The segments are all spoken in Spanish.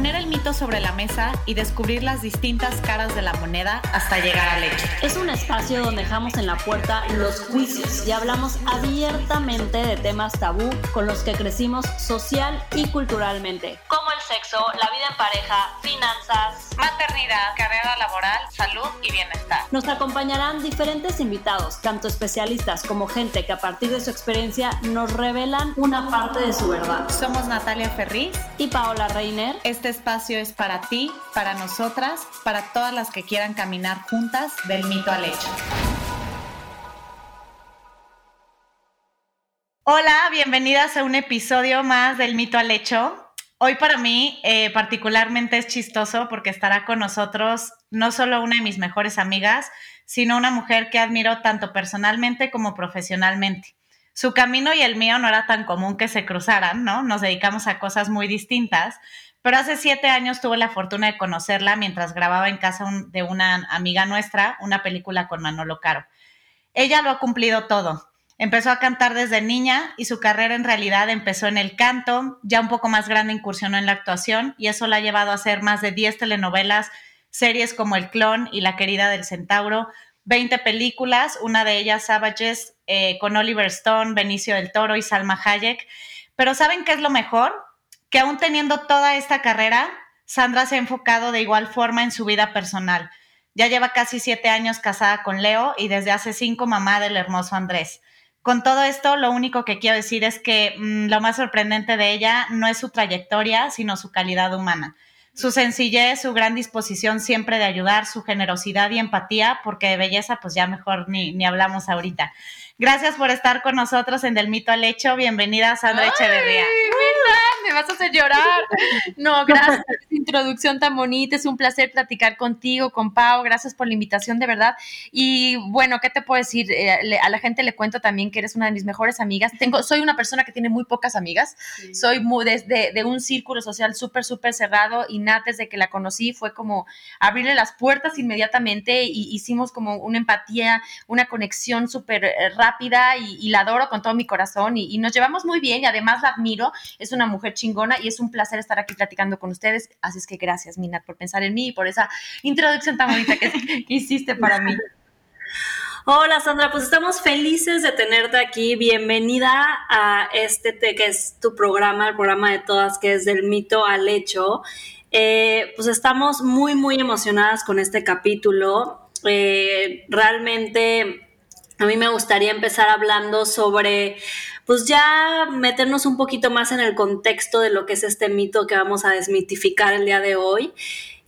Poner el mito sobre la mesa y descubrir las distintas caras de la moneda hasta llegar al hecho. Es un espacio donde dejamos en la puerta los juicios y hablamos abiertamente de temas tabú con los que crecimos social y culturalmente, sexo, la vida en pareja, finanzas, maternidad, carrera laboral, salud y bienestar. Nos acompañarán diferentes invitados, tanto especialistas como gente que a partir de su experiencia nos revelan una parte de su verdad. Somos Natalia Ferriz y Paola Reiner. Este espacio es para ti, para nosotras, para todas las que quieran caminar juntas del mito al hecho. Hola, bienvenidas a un episodio más del mito al hecho. Hoy para mí eh, particularmente es chistoso porque estará con nosotros no solo una de mis mejores amigas, sino una mujer que admiro tanto personalmente como profesionalmente. Su camino y el mío no era tan común que se cruzaran, ¿no? Nos dedicamos a cosas muy distintas, pero hace siete años tuve la fortuna de conocerla mientras grababa en casa de una amiga nuestra una película con Manolo Caro. Ella lo ha cumplido todo. Empezó a cantar desde niña y su carrera en realidad empezó en el canto, ya un poco más grande incursionó en la actuación y eso la ha llevado a hacer más de 10 telenovelas, series como El Clon y La Querida del Centauro, 20 películas, una de ellas Savages eh, con Oliver Stone, Benicio del Toro y Salma Hayek. Pero ¿saben qué es lo mejor? que aún teniendo toda esta carrera, Sandra se ha enfocado de igual forma en su vida personal. Ya lleva casi siete años casada con Leo y desde hace cinco mamá del hermoso Andrés. Con todo esto, lo único que quiero decir es que mm, lo más sorprendente de ella no es su trayectoria, sino su calidad humana. Su sencillez, su gran disposición siempre de ayudar, su generosidad y empatía, porque de belleza pues ya mejor ni, ni hablamos ahorita. Gracias por estar con nosotros en Del Mito al Hecho. Bienvenida, Sandra Echeverría me vas a hacer llorar. No, gracias por esta introducción tan bonita. Es un placer platicar contigo, con Pau. Gracias por la invitación, de verdad. Y bueno, ¿qué te puedo decir? Eh, a la gente le cuento también que eres una de mis mejores amigas. Tengo, soy una persona que tiene muy pocas amigas. Soy muy desde de un círculo social súper, súper cerrado y Nat, desde que la conocí, fue como abrirle las puertas inmediatamente y hicimos como una empatía, una conexión súper eh, rápida y, la adoro con todo mi corazón y, y nos llevamos muy bien y además la admiro. Es una mujer chingona y es un placer estar aquí platicando con ustedes. Así es que gracias, Minat, por pensar en mí y por esa introducción tan bonita que, hiciste para mí. Hola Sandra, pues estamos felices de tenerte aquí. Bienvenida a este que es tu programa, el programa de todas, que es del mito al hecho. Eh, pues estamos muy, muy emocionadas con este capítulo. Eh, realmente a mí me gustaría empezar hablando sobre pues ya meternos un poquito más en el contexto de lo que es este mito que vamos a desmitificar el día de hoy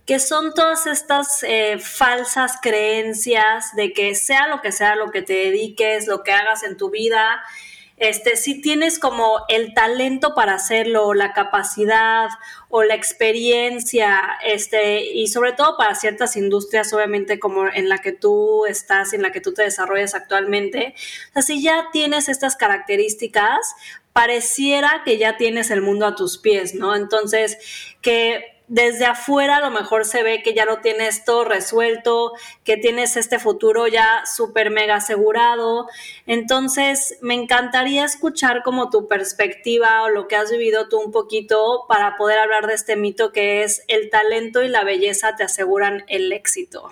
que son todas estas eh, falsas creencias de que sea lo que sea lo que te dediques, lo que hagas en tu vida, este, si tienes como el talento para hacerlo, la capacidad o la experiencia, este, y sobre todo para ciertas industrias, obviamente como en la que tú estás, en la que tú te desarrollas actualmente, o sea, si ya tienes estas características, pareciera que ya tienes el mundo a tus pies, ¿no? Entonces, que desde afuera a lo mejor se ve que ya lo tienes todo resuelto, que tienes este futuro ya súper mega asegurado. Entonces, me encantaría escuchar como tu perspectiva o lo que has vivido tú un poquito para poder hablar de este mito que es el talento y la belleza te aseguran el éxito.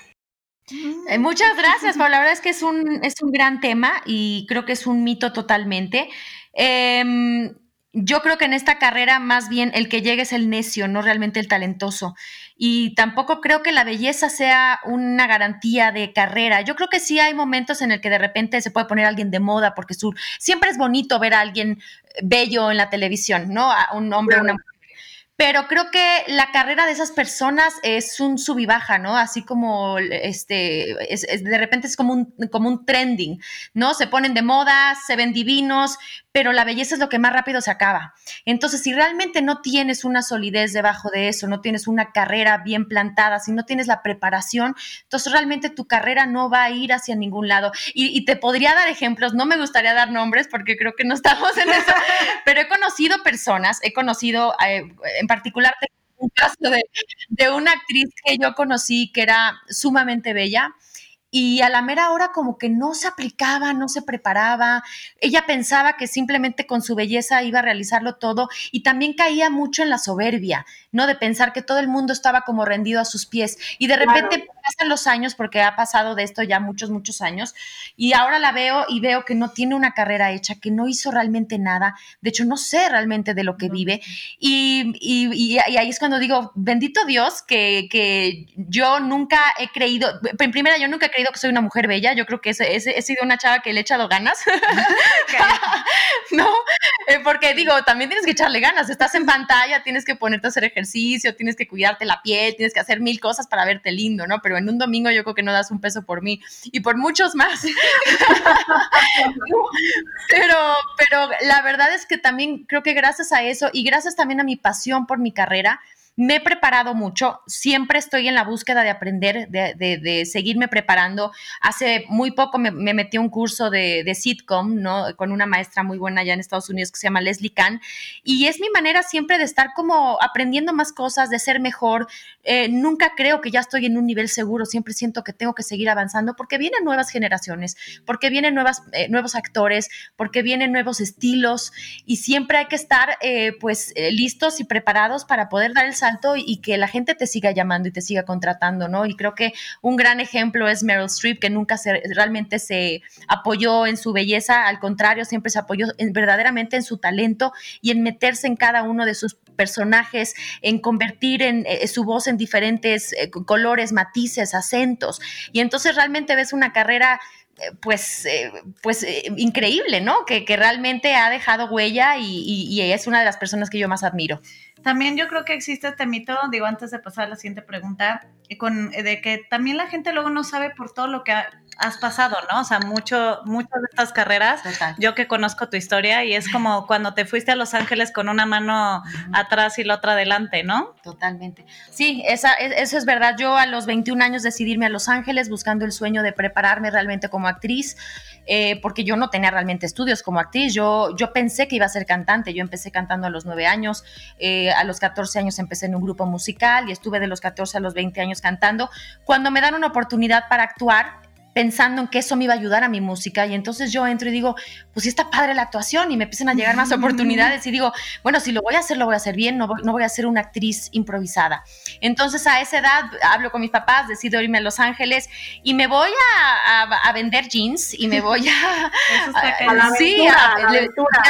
Eh, muchas gracias, Paula. La verdad es que es un, es un gran tema y creo que es un mito totalmente. Em, yo creo que en esta carrera más bien el que llegue es el necio, no realmente el talentoso. Y tampoco creo que la belleza sea una garantía de carrera. Yo creo que sí hay momentos en el que de repente se puede poner alguien de moda porque su, siempre es bonito ver a alguien bello en la televisión, ¿no? A un hombre, una mujer pero creo que la carrera de esas personas es un sub y baja, ¿no? Así como este, de repente es como un, como un trending, ¿no? Se ponen de moda, se ven divinos, pero la belleza es lo que más rápido se acaba. Entonces, si realmente no tienes una solidez debajo de eso, no tienes una carrera bien plantada, si no tienes la preparación, entonces realmente tu carrera no va a ir hacia ningún lado. Y, y te podría dar ejemplos, no me gustaría dar nombres porque creo que no estamos en eso, pero he conocido personas, he conocido eh, en particular un caso de, una actriz que yo conocí que era sumamente bella y a la mera hora como que no se aplicaba, no se preparaba. Ella pensaba que simplemente con su belleza iba a realizarlo todo y también caía mucho en la soberbia, ¿no? De pensar que todo el mundo estaba como rendido a sus pies. Y de repente pasan los años porque ha pasado de esto ya muchos, muchos años y ahora la veo y veo que no tiene una carrera hecha, que no hizo realmente nada, de hecho no sé realmente de lo que vive. Y, y, ahí es cuando digo, bendito Dios que, que yo nunca he creído, en primera yo nunca he creído que soy una mujer bella, yo creo que he, he sido una chava que le he echado ganas. no, eh, porque digo, también tienes que echarle ganas, estás en pantalla, tienes que ponerte a hacer ejercicio, tienes que cuidarte la piel, tienes que hacer mil cosas para verte lindo, ¿no? Pero en un domingo yo creo que no das un peso por mí y por muchos más. pero, pero la verdad es que también creo que gracias a eso y gracias también a mi pasión por mi carrera, me he preparado mucho, siempre estoy en la búsqueda de aprender, de, seguirme preparando. Hace muy poco me, metí a un curso de, sitcom, ¿no? Con una maestra muy buena allá en Estados Unidos que se llama Leslie Kahn. Y es mi manera siempre de estar como aprendiendo más cosas, de ser mejor. Eh, nunca creo que ya estoy en un nivel seguro, siempre siento que tengo que seguir avanzando porque vienen nuevas generaciones, porque vienen nuevas, eh, nuevos actores, porque vienen nuevos estilos y siempre hay que estar eh, pues listos y preparados para poder dar el salto y que la gente te siga llamando y te siga contratando, ¿no? Y creo que un gran ejemplo es Meryl Streep, que nunca se, realmente se apoyó en su belleza, al contrario, siempre se apoyó verdaderamente en su talento y en meterse en cada uno de sus personajes, en convertir en, eh, su voz en diferentes eh, colores, matices, acentos. Y entonces realmente ves una carrera eh, pues, pues increíble, ¿no? Que, realmente ha dejado huella y, es una de las personas que yo más admiro. También yo creo que existe este mito, digo, antes de pasar a la siguiente pregunta, con, de que también la gente luego no sabe por todo lo que has pasado, ¿no? O sea, mucho, muchas de estas carreras, yo que conozco tu historia y es como cuando te fuiste a Los Ángeles con una mano atrás y la otra adelante, ¿no? Totalmente. Sí, esa, eso es verdad. Yo a los 21 años decidí irme a Los Ángeles buscando el sueño de prepararme realmente como actriz. Eh, porque yo no tenía realmente estudios como actriz. Yo, yo pensé que iba a ser cantante. Yo empecé cantando a los 9 años. Eh, a los 14 años empecé en un grupo musical y estuve de los 14 a los 20 años cantando. Cuando me dan una oportunidad para actuar, pensando en que eso me iba a ayudar a mi música. Y entonces yo entro y digo, pues sí está padre la actuación y me empiezan a llegar más oportunidades. Y digo, bueno, si lo voy a hacer, lo voy a hacer bien, no voy, no voy a ser una actriz improvisada. Entonces a esa edad hablo con mis papás, decido irme a Los Ángeles y me voy a, a, vender jeans y me voy a... a, la sí, a, la aventura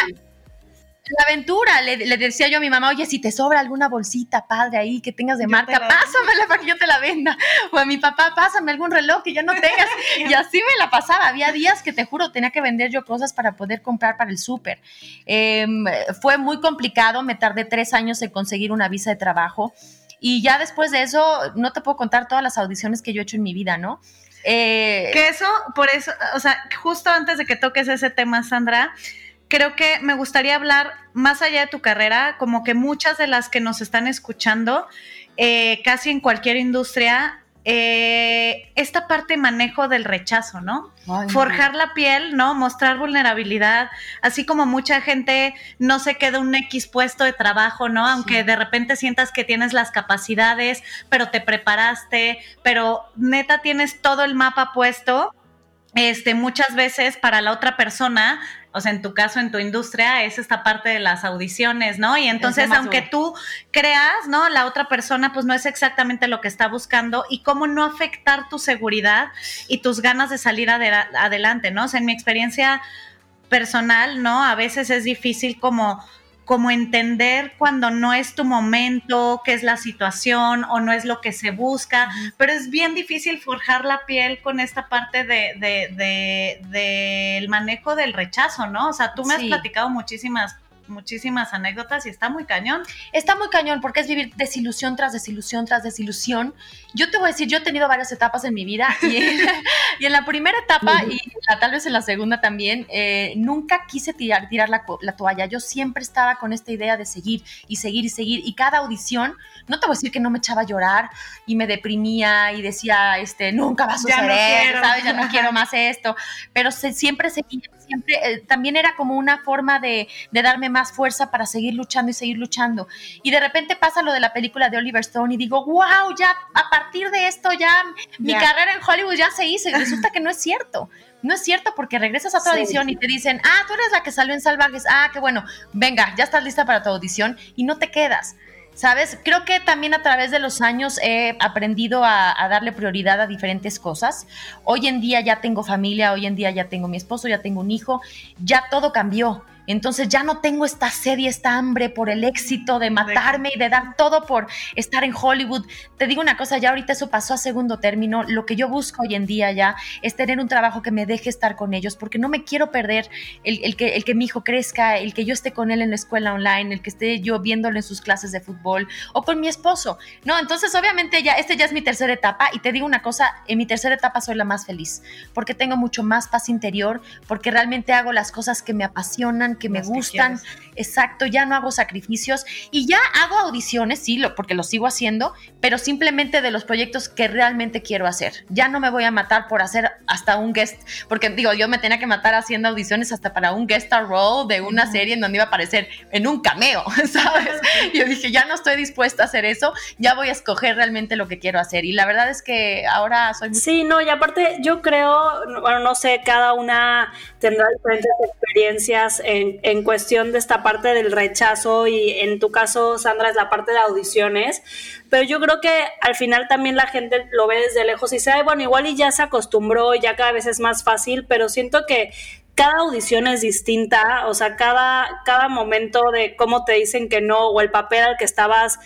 la aventura. Le, decía yo a mi mamá, oye, si te sobra alguna bolsita padre ahí que tengas de marca, pásamela para que yo te la venda. O a mi papá, pásame algún reloj que yo no tengas. y así me la pasaba. Había días que te juro, tenía que vender yo cosas para poder comprar para el súper. Em, fue muy complicado, me tardé tres años en conseguir una visa de trabajo. Y ya después de eso, no te puedo contar todas las audiciones que yo he hecho en mi vida, ¿no? Eh, que eso, por eso, o sea, justo antes de que toques ese tema, Sandra, creo que me gustaría hablar más allá de tu carrera, como que muchas de las que nos están escuchando, eh, casi en cualquier industria, eh, esta parte manejo del rechazo, ¿no? Forjar la piel, ¿no? Mostrar vulnerabilidad, así como mucha gente no se queda un X puesto de trabajo, ¿no? Aunque de repente sientas que tienes las capacidades, pero te preparaste, pero neta tienes todo el mapa puesto. Este, muchas veces para la otra persona o sea, en tu caso, en tu industria, es esta parte de las audiciones, ¿no? Y entonces, aunque tú creas, ¿no? La otra persona, pues no es exactamente lo que está buscando y cómo no afectar tu seguridad y tus ganas de salir adelante, ¿no? O sea, en mi experiencia personal, ¿no? A veces es difícil como como entender cuando no es tu momento, qué es la situación o no es lo que se busca, pero es bien difícil forjar la piel con esta parte de, del manejo del rechazo, ¿no? O sea, tú me has platicado muchísimas muchísimas anécdotas y está muy cañón. Está muy cañón porque es vivir desilusión tras desilusión tras desilusión. Yo te voy a decir, yo he tenido varias etapas en mi vida y, en, la primera etapa y tal vez en la segunda también, eh, nunca quise tirar, tirar la, toalla. Yo siempre estaba con esta idea de seguir y seguir y seguir y cada audición, no te voy a decir que no me echaba a llorar y me deprimía y decía, este, nunca va a suceder, ¿sabes? Ya no quiero más esto, pero se, siempre seguía siempre, eh, también era como una forma de, de, darme más fuerza para seguir luchando y seguir luchando. Y de repente pasa lo de la película de Oliver Stone y digo, wow, ya a partir de esto ya mi carrera en Hollywood ya se hizo y resulta que no es cierto. No es cierto porque regresas a tu audición y te dicen, ah, tú eres la que salió en Salvajes, ah, qué bueno, venga, ya estás lista para tu audición y no te quedas. ¿Sabes? Creo que también a través de los años he aprendido a, darle prioridad a diferentes cosas. Hoy en día ya tengo familia, hoy en día ya tengo mi esposo, ya tengo un hijo, ya todo cambió. Entonces ya no tengo esta sed y esta hambre por el éxito de matarme y de dar todo por estar en Hollywood. Te digo una cosa, ya ahorita eso pasó a segundo término. Lo que yo busco hoy en día ya es tener un trabajo que me deje estar con ellos, porque no me quiero perder el, que, el que mi hijo crezca, el que yo esté con él en la escuela online, el que esté yo viéndolo en sus clases de fútbol o con mi esposo. No, entonces obviamente ya, este ya es mi tercera etapa y te digo una cosa, en mi tercera etapa soy la más feliz, porque tengo mucho más paz interior, porque realmente hago las cosas que me apasionan que me gustan. Exacto, ya no hago sacrificios y ya hago audiciones, sí, lo, porque lo sigo haciendo, pero simplemente de los proyectos que realmente quiero hacer. Ya no me voy a matar por hacer hasta un guest, porque digo, yo me tenía que matar haciendo audiciones hasta para un guest star role de una serie en donde iba a aparecer en un cameo, ¿sabes? Yo dije, ya no estoy dispuesta a hacer eso, ya voy a escoger realmente lo que quiero hacer. Y la verdad es que ahora soy Sí, no, y aparte yo creo, bueno, no sé, cada una tendrá diferentes experiencias en, cuestión de esta parte del rechazo y en tu caso, Sandra, es la parte de audiciones, pero yo creo que al final también la gente lo ve desde lejos y dice, Ay, bueno, igual y ya se acostumbró, ya cada vez es más fácil, pero siento que cada audición es distinta, o sea, cada, cada momento de cómo te dicen que no o el papel al que estabas,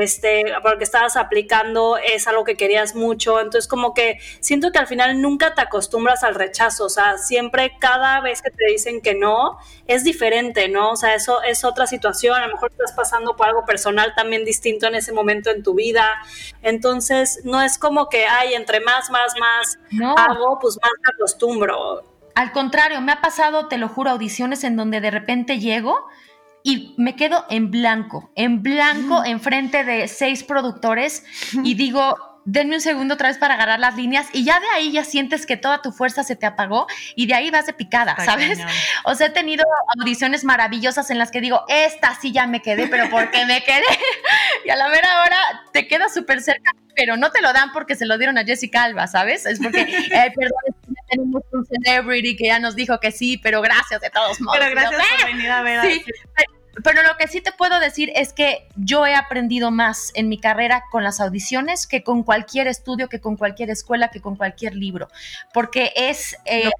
este, por el que estabas aplicando es algo que querías mucho, entonces como que siento que al final nunca te acostumbras al rechazo, o sea, siempre cada vez que te dicen que no es diferente, ¿no? O sea, eso es otra situación, a lo mejor estás pasando por algo personal también distinto en ese momento en tu vida, entonces no es como que, ay, entre más, más, más hago, pues más me acostumbro al contrario, me ha pasado, te lo juro, audiciones en donde de repente llego y me quedo en blanco, en blanco, mm. enfrente de seis productores y digo, denme un segundo otra vez para agarrar las líneas y ya de ahí ya sientes que toda tu fuerza se te apagó y de ahí vas de picada, ¿sabes? O sea, he tenido audiciones maravillosas en las que digo, esta sí ya me quedé, pero ¿por qué me quedé? y a la mera hora te quedas súper cerca, pero no te lo dan porque se lo dieron a Jessica Alba, ¿sabes? Es porque, eh, perdón, tenemos un celebrity que ya nos dijo que sí, pero gracias de todos modos. Pero gracias por venir a ver. Sí, pero lo que sí te puedo decir es que yo he aprendido más en mi carrera con las audiciones que con cualquier estudio, que con cualquier escuela, que con cualquier libro, porque es eh,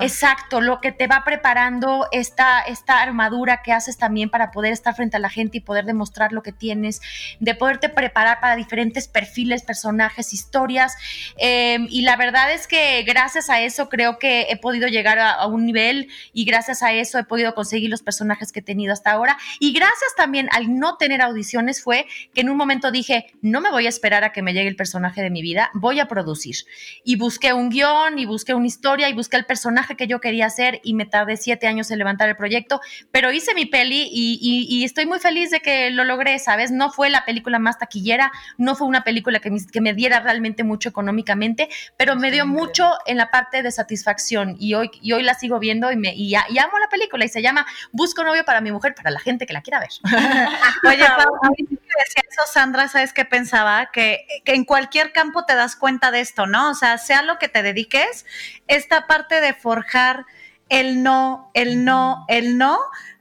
exacto lo que te va preparando esta, esta armadura que haces también para poder estar frente a la gente y poder demostrar lo que tienes, de poderte preparar para diferentes perfiles, personajes, historias. Em, y la verdad es que gracias a eso creo que he podido llegar a, a un nivel y gracias a eso he podido conseguir los personajes que he tenido hasta ahora. Y gracias también al no tener audiciones fue que en un momento dije, no me voy a esperar a que me llegue el personaje de mi vida, voy a producir. Y busqué un guion y busqué una historia y busqué el personaje que yo quería hacer y me tardé siete años en levantar el proyecto, pero hice mi peli y, estoy muy feliz de que lo logré, ¿sabes? No fue la película más taquillera, no fue una película que me, que me diera realmente mucho económicamente, pero me dio mucho en la parte de satisfacción y hoy, y hoy la sigo viendo y, me, y, y amo la película y se llama Busco novio para mi mujer, para la gente que la quiera ver. Oye, Pau, a mí decía eso, Sandra, ¿sabes qué pensaba? Que, que, en cualquier campo te das cuenta de esto, ¿no? O sea, sea lo que te dediques, esta parte de forjar el no, el no, el no,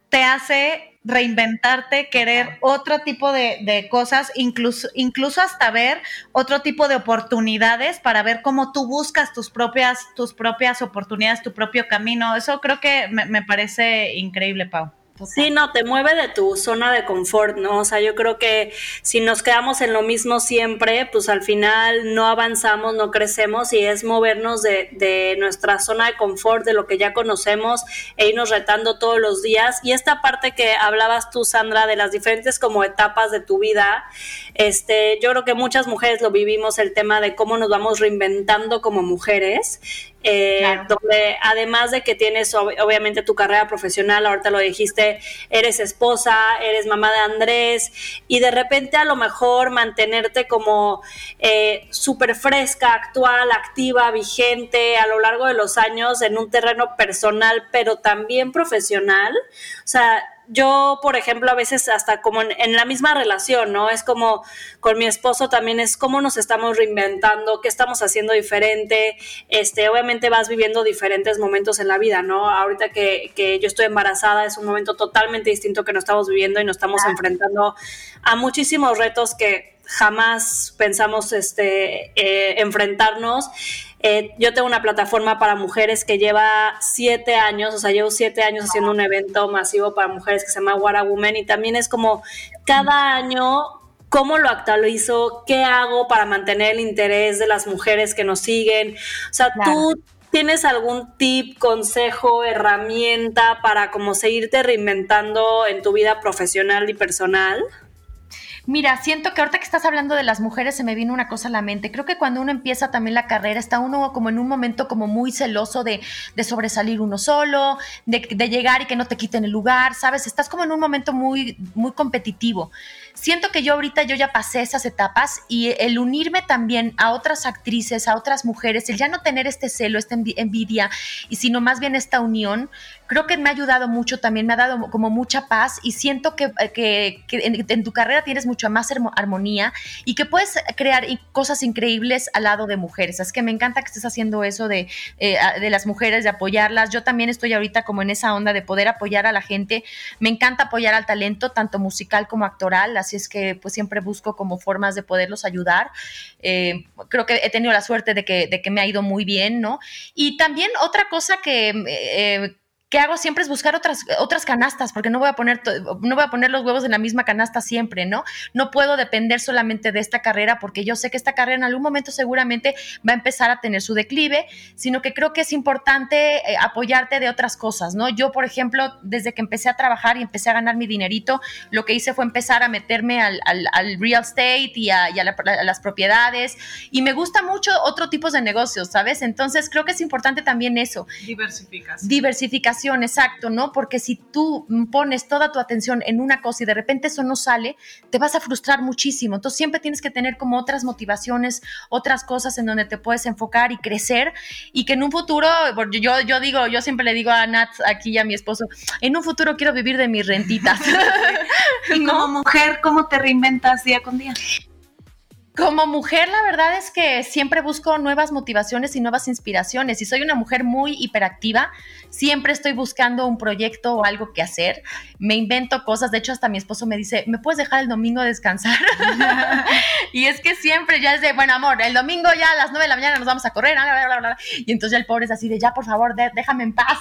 te hace reinventarte, querer otro tipo de, cosas, incluso, incluso hasta ver otro tipo de oportunidades para ver cómo tú buscas tus propias, tus propias oportunidades, tu propio camino. Eso creo que me, me parece increíble, Pau. Sí, no, te mueve de tu zona de confort, ¿no? O sea, yo creo que si nos quedamos en lo mismo siempre, pues al final no avanzamos, no crecemos y es movernos de, de nuestra zona de confort, de lo que ya conocemos e irnos retando todos los días. Y esta parte que hablabas tú, Sandra, de las diferentes como etapas de tu vida, este, yo creo que muchas mujeres lo vivimos, el tema de cómo nos vamos reinventando como mujeres eh, donde además de que tienes obviamente tu carrera profesional, ahorita lo dijiste, eres esposa, eres mamá de Andrés, y de repente a lo mejor mantenerte como eh, súper fresca, actual, activa, vigente a lo largo de los años en un terreno personal, pero también profesional. O sea, yo, por ejemplo, a veces hasta como en, la misma relación, ¿no? Es como con mi esposo también es cómo nos estamos reinventando, qué estamos haciendo diferente. Este, obviamente vas viviendo diferentes momentos en la vida, ¿no? Ahorita que, que yo estoy embarazada es un momento totalmente distinto que nos estamos viviendo y nos estamos enfrentando a muchísimos retos que jamás pensamos este, eh, enfrentarnos. Eh, yo tengo una plataforma para mujeres que lleva siete años, o sea, llevo siete años haciendo un evento masivo para mujeres que se llama What a Woman y también es como cada año cómo lo actualizo, qué hago para mantener el interés de las mujeres que nos siguen. O sea, tú tienes algún tip, consejo, herramienta para como seguirte reinventando en tu vida profesional y personal. Mira, siento que ahorita que estás hablando de las mujeres se me vino una cosa a la mente. Creo que cuando uno empieza también la carrera está uno como en un momento como muy celoso de, sobresalir uno solo, de, de, llegar y que no te quiten el lugar, ¿sabes? Estás como en un momento muy, muy competitivo siento que yo ahorita yo ya pasé esas etapas y el unirme también a otras actrices, a otras mujeres, el ya no tener este celo, esta envidia, y sino más bien esta unión, creo que me ha ayudado mucho también, me ha dado como mucha paz y siento que, que, en, tu carrera tienes mucha más armonía y que puedes crear cosas increíbles al lado de mujeres. Es que me encanta que estés haciendo eso de, eh, de las mujeres, de apoyarlas. Yo también estoy ahorita como en esa onda de poder apoyar a la gente. Me encanta apoyar al talento, tanto musical como actoral así es que pues siempre busco como formas de poderlos ayudar. Eh, creo que he tenido la suerte de que, de que me ha ido muy bien, ¿no? Y también otra cosa que... Eh, que hago siempre es buscar otras, otras canastas, porque no voy, a poner no voy a poner los huevos en la misma canasta siempre, ¿no? No puedo depender solamente de esta carrera, porque yo sé que esta carrera en algún momento seguramente va a empezar a tener su declive, sino que creo que es importante eh, apoyarte de otras cosas, ¿no? Yo, por ejemplo, desde que empecé a trabajar y empecé a ganar mi dinerito, lo que hice fue empezar a meterme al, real estate y, a, las propiedades, y me gusta mucho otro tipo de negocios, ¿sabes? Entonces creo que es importante también eso. Diversificación. Diversificación exacto, ¿no? Porque si tú pones toda tu atención en una cosa y de repente eso no sale, te vas a frustrar muchísimo. Entonces siempre tienes que tener como otras motivaciones, otras cosas en donde te puedes enfocar y crecer y que en un futuro, yo, yo digo, yo siempre le digo a Nat aquí y a mi esposo, en un futuro quiero vivir de mis rentitas. y como mujer, ¿cómo te reinventas día con día? Como mujer, la verdad es que siempre busco nuevas motivaciones y nuevas inspiraciones. Y soy una mujer muy hiperactiva. Siempre estoy buscando un proyecto o algo que hacer. Me invento cosas. De hecho, hasta mi esposo me dice, ¿me puedes dejar el domingo descansar? y es que siempre ya es de, bueno, amor, el domingo ya a las nueve de la mañana nos vamos a correr. Y entonces el pobre es así de, ya, por favor, déjame en paz.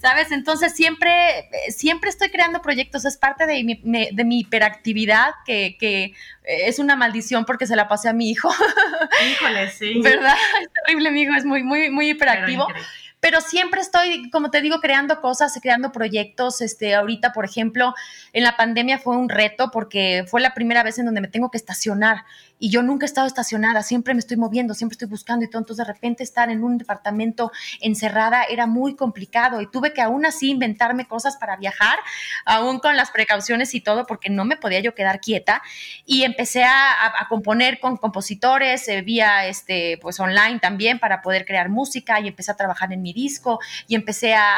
¿Sabes? Entonces siempre, siempre estoy creando proyectos. Es parte de mi, de mi hiperactividad que, que es una maldición porque se la pasé a mi hijo. Híjole, sí. ¿Verdad? Es terrible, mi hijo, es muy, muy, muy hiperactivo pero siempre estoy, como te digo, creando cosas, creando proyectos. Este, ahorita, por ejemplo, en la pandemia fue un reto porque fue la primera vez en donde me tengo que estacionar y yo nunca he estado estacionada, siempre me estoy moviendo, siempre estoy buscando y todo. Entonces, de repente estar en un departamento encerrada era muy complicado y tuve que aún así inventarme cosas para viajar, aún con las precauciones y todo, porque no me podía yo quedar quieta. Y empecé a, componer con compositores eh, vía este, pues online también para poder crear música y empecé a trabajar en mi disco y empecé a,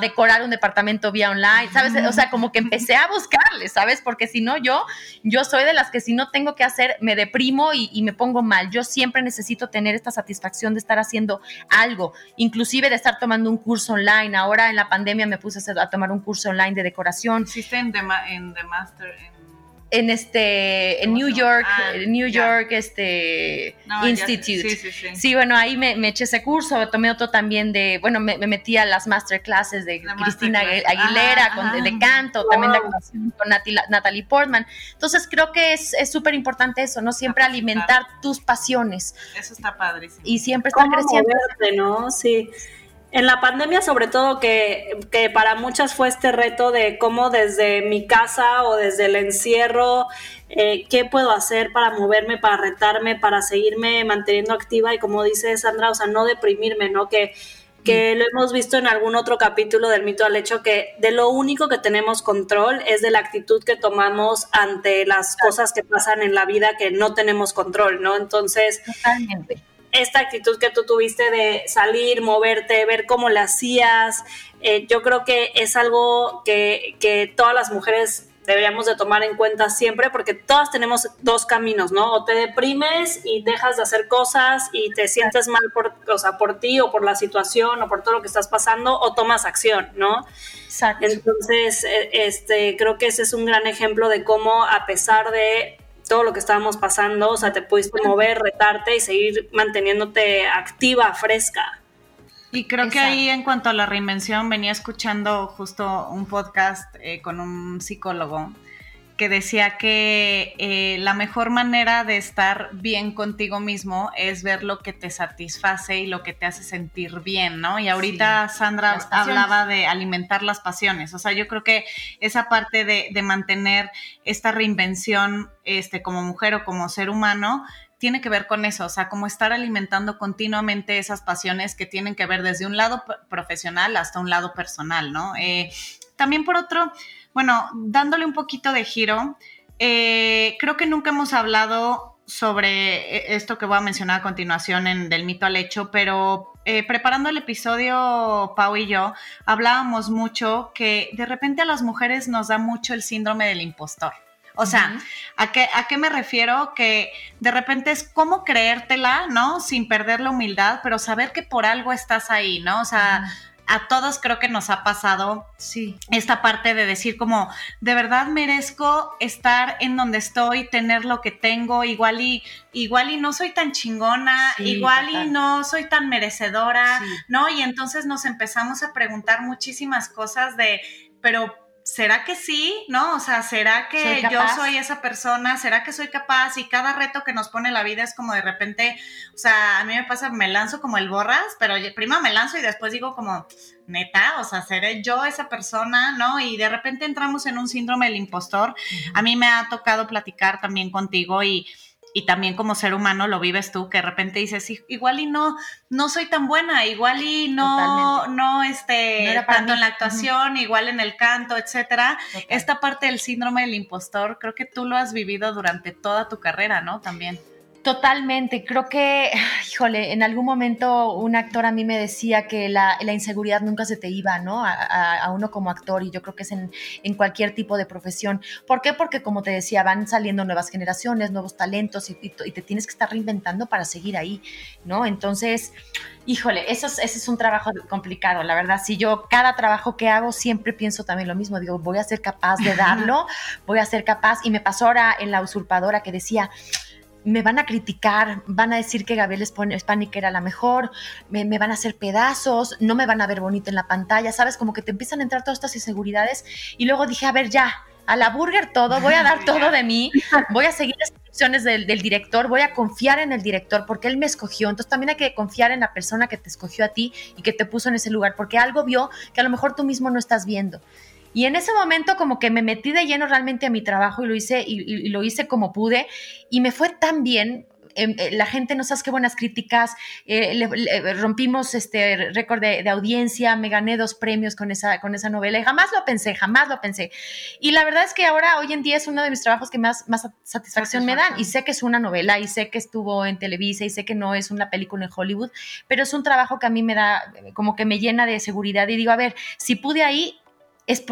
decorar un departamento vía online, ¿sabes? O sea, como que empecé a buscarle, ¿sabes? Porque si no, yo, yo soy de las que si no tengo que hacer, me primo y, me pongo mal. Yo siempre necesito tener esta satisfacción de estar haciendo algo, inclusive de estar tomando un curso online. Ahora en la pandemia me puse a, tomar un curso online de decoración. ¿Hiciste en The, Master? Este en New York ah, New York este Institute. sí, sí, sí. bueno ahí me, eché ese curso tomé otro también de bueno me, metí a las masterclasses de Cristina Aguilera con, de, ah, canto también de actuación con Natalie Portman. Entonces creo que es súper importante eso no siempre alimentar tus pasiones. Eso está padrísimo. Y siempre estar creciendo. ¿no? sí en la pandemia sobre todo que, que, para muchas fue este reto de cómo desde mi casa o desde el encierro, eh, qué puedo hacer para moverme, para retarme, para seguirme manteniendo activa y como dice Sandra, o sea, no deprimirme, ¿no? Que, que mm. lo hemos visto en algún otro capítulo del mito al hecho, que de lo único que tenemos control es de la actitud que tomamos ante las cosas que pasan en la vida que no tenemos control, ¿no? Entonces... Totalmente esta actitud que tú tuviste de salir, moverte, ver cómo la hacías, eh, yo creo que es algo que, que, todas las mujeres deberíamos de tomar en cuenta siempre porque todas tenemos dos caminos, ¿no? O te deprimes y dejas de hacer cosas y te sientes mal por, o sea, por ti o por la situación o por todo lo que estás pasando o tomas acción, ¿no? Exacto. Entonces, eh, este, creo que ese es un gran ejemplo de cómo a pesar de todo lo que estábamos pasando, o sea, te pudiste mover, retarte y seguir manteniéndote activa, fresca. Y creo que ahí en cuanto a la reinvención, venía escuchando justo un podcast eh, con un psicólogo que decía que eh, la mejor manera de estar bien contigo mismo es ver lo que te satisface y lo que te hace sentir bien, ¿no? Y ahorita Sandra hablaba de alimentar las pasiones, o sea, yo creo que esa parte de, de, mantener esta reinvención este, como mujer o como ser humano tiene que ver con eso, o sea, como estar alimentando continuamente esas pasiones que tienen que ver desde un lado profesional hasta un lado personal, ¿no? Eh, también por otro bueno, dándole un poquito de giro, eh, creo que nunca hemos hablado sobre eh, esto que voy a mencionar a continuación en Del mito al hecho, pero eh, preparando el episodio, Pau y yo hablábamos mucho que de repente a las mujeres nos da mucho el síndrome del impostor. O sea, ¿a, qué, ¿a qué me refiero? Que de repente es como creértela, ¿no? Sin perder la humildad, pero saber que por algo estás ahí, ¿no? O sea, a todos creo que nos ha pasado sí. esta parte de decir como, de verdad merezco estar en donde estoy, tener lo que tengo, igual y, igual y no soy tan chingona, igual y no soy tan merecedora, ¿no? Y entonces nos empezamos a preguntar muchísimas cosas de, pero ¿será que sí? ¿No? O sea, ¿será que yo soy esa persona? ¿Será que soy capaz? Y cada reto que nos pone la vida es como de repente, o sea, a mí me pasa, me lanzo como el borras, pero primero me lanzo y después digo como, neta, o sea, seré yo esa persona, ¿no? Y de repente entramos en un síndrome del impostor. A mí me ha tocado platicar también contigo y y también como ser humano lo vives tú, que de repente dices, igual y no, no soy tan buena, igual y no, no, este, tanto en la actuación, igual en el canto, etcétera. Esta parte del síndrome del impostor, creo que tú lo has vivido durante toda tu carrera, ¿no? También. Totalmente, creo que, híjole, en algún momento un actor a mí me decía que la, inseguridad nunca se te iba, ¿no? A, uno como actor y yo creo que es en, cualquier tipo de profesión. ¿Por qué? Porque como te decía, van saliendo nuevas generaciones, nuevos talentos y, te tienes que estar reinventando para seguir ahí, ¿no? Entonces, híjole, eso es, ese es un trabajo complicado, la verdad. Si yo cada trabajo que hago siempre pienso también lo mismo, digo, voy a ser capaz de darlo, voy a ser capaz. Y me pasó ahora en La Usurpadora que decía, me van a criticar, van a decir que Gabriel Spanik era la mejor, me, van a hacer pedazos, no me van a ver bonita en la pantalla, ¿sabes? Como que te empiezan a entrar todas estas inseguridades y luego dije, a ver, ya, a la burger todo, voy a dar todo de mí, voy a seguir las instrucciones del, del, director, voy a confiar en el director porque él me escogió. Entonces también hay que confiar en la persona que te escogió a ti y que te puso en ese lugar porque algo vio que a lo mejor tú mismo no estás viendo. Y en ese momento como que me metí de lleno realmente a mi trabajo y lo hice, y, lo hice como pude. Y me fue tan bien, em, eh, la gente no sabes qué buenas críticas, eh, rompimos este récord de, audiencia, me gané dos premios con esa, con esa novela y jamás lo pensé, jamás lo pensé. Y la verdad es que ahora, hoy en día, es uno de mis trabajos que más, más satisfacción me dan y sé que es una novela y sé que estuvo en Televisa y sé que no es una película en Hollywood, pero es un trabajo que a mí me da, como que me llena de seguridad. Y digo, a ver, si pude ahí, es,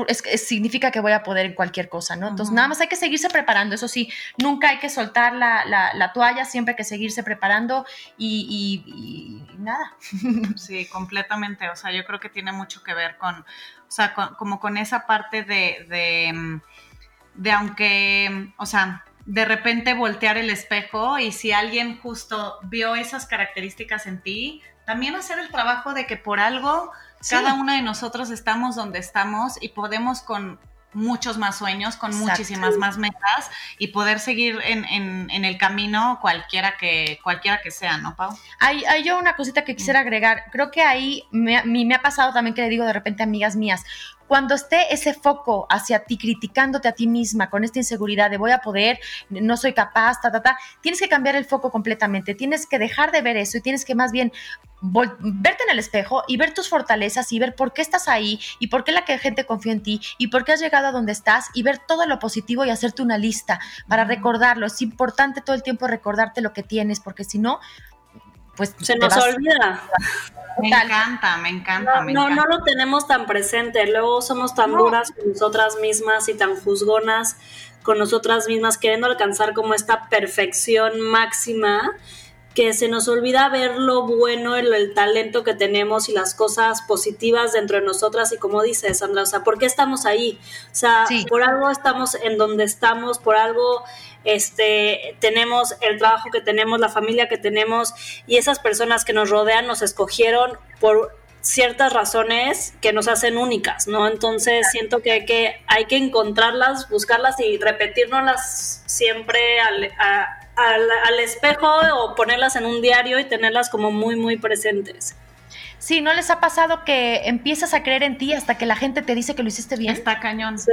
significa que voy a poder en cualquier cosa, ¿no? Entonces, nada más hay que seguirse preparando, eso sí, nunca hay que soltar la, toalla, siempre hay que seguirse preparando y, nada. Sí, completamente, o sea, yo creo que tiene mucho que ver con, o sea, como con esa parte de, de, de aunque, o sea, de repente voltear el espejo y si alguien justo vio esas características en ti, también hacer el trabajo de que por algo cada una de nosotros estamos donde estamos y podemos con muchos más sueños, con muchísimas más metas y poder seguir en, en, el camino cualquiera que, cualquiera que sea, ¿no, Pau? Hay, hay yo una cosita que quisiera agregar. Creo que ahí me, me ha pasado también que le digo de repente a amigas mías, cuando esté ese foco hacia ti, criticándote a ti misma con esta inseguridad de voy a poder, no soy capaz, ta, ta, ta, tienes que cambiar el foco completamente, tienes que dejar de ver eso y tienes que más bien verte en el espejo y ver tus fortalezas y ver por qué estás ahí y por qué la gente confía en ti y por qué has llegado a donde estás y ver todo lo positivo y hacerte una lista para recordarlo. Es importante todo el tiempo recordarte lo que tienes porque si no, pues se nos olvida. Me encanta, me encanta. No, no, lo tenemos tan presente. Luego somos tan duras con nosotras mismas y tan juzgonas con nosotras mismas, queriendo alcanzar como esta perfección máxima que se nos olvida ver lo bueno, el, el, talento que tenemos y las cosas positivas dentro de nosotras y como dice Sandra, o sea, ¿por qué estamos ahí? O sea, por algo estamos en donde estamos, por algo este, tenemos el trabajo que tenemos, la familia que tenemos y esas personas que nos rodean nos escogieron por ciertas razones que nos hacen únicas, ¿no? Entonces siento que hay que, hay que encontrarlas, buscarlas y repetirnoslas siempre al, al, espejo o ponerlas en un diario y tenerlas como muy, muy presentes. Sí, ¿no les ha pasado que empiezas a creer en ti hasta que la gente te dice que lo hiciste bien? Está cañón. Sí.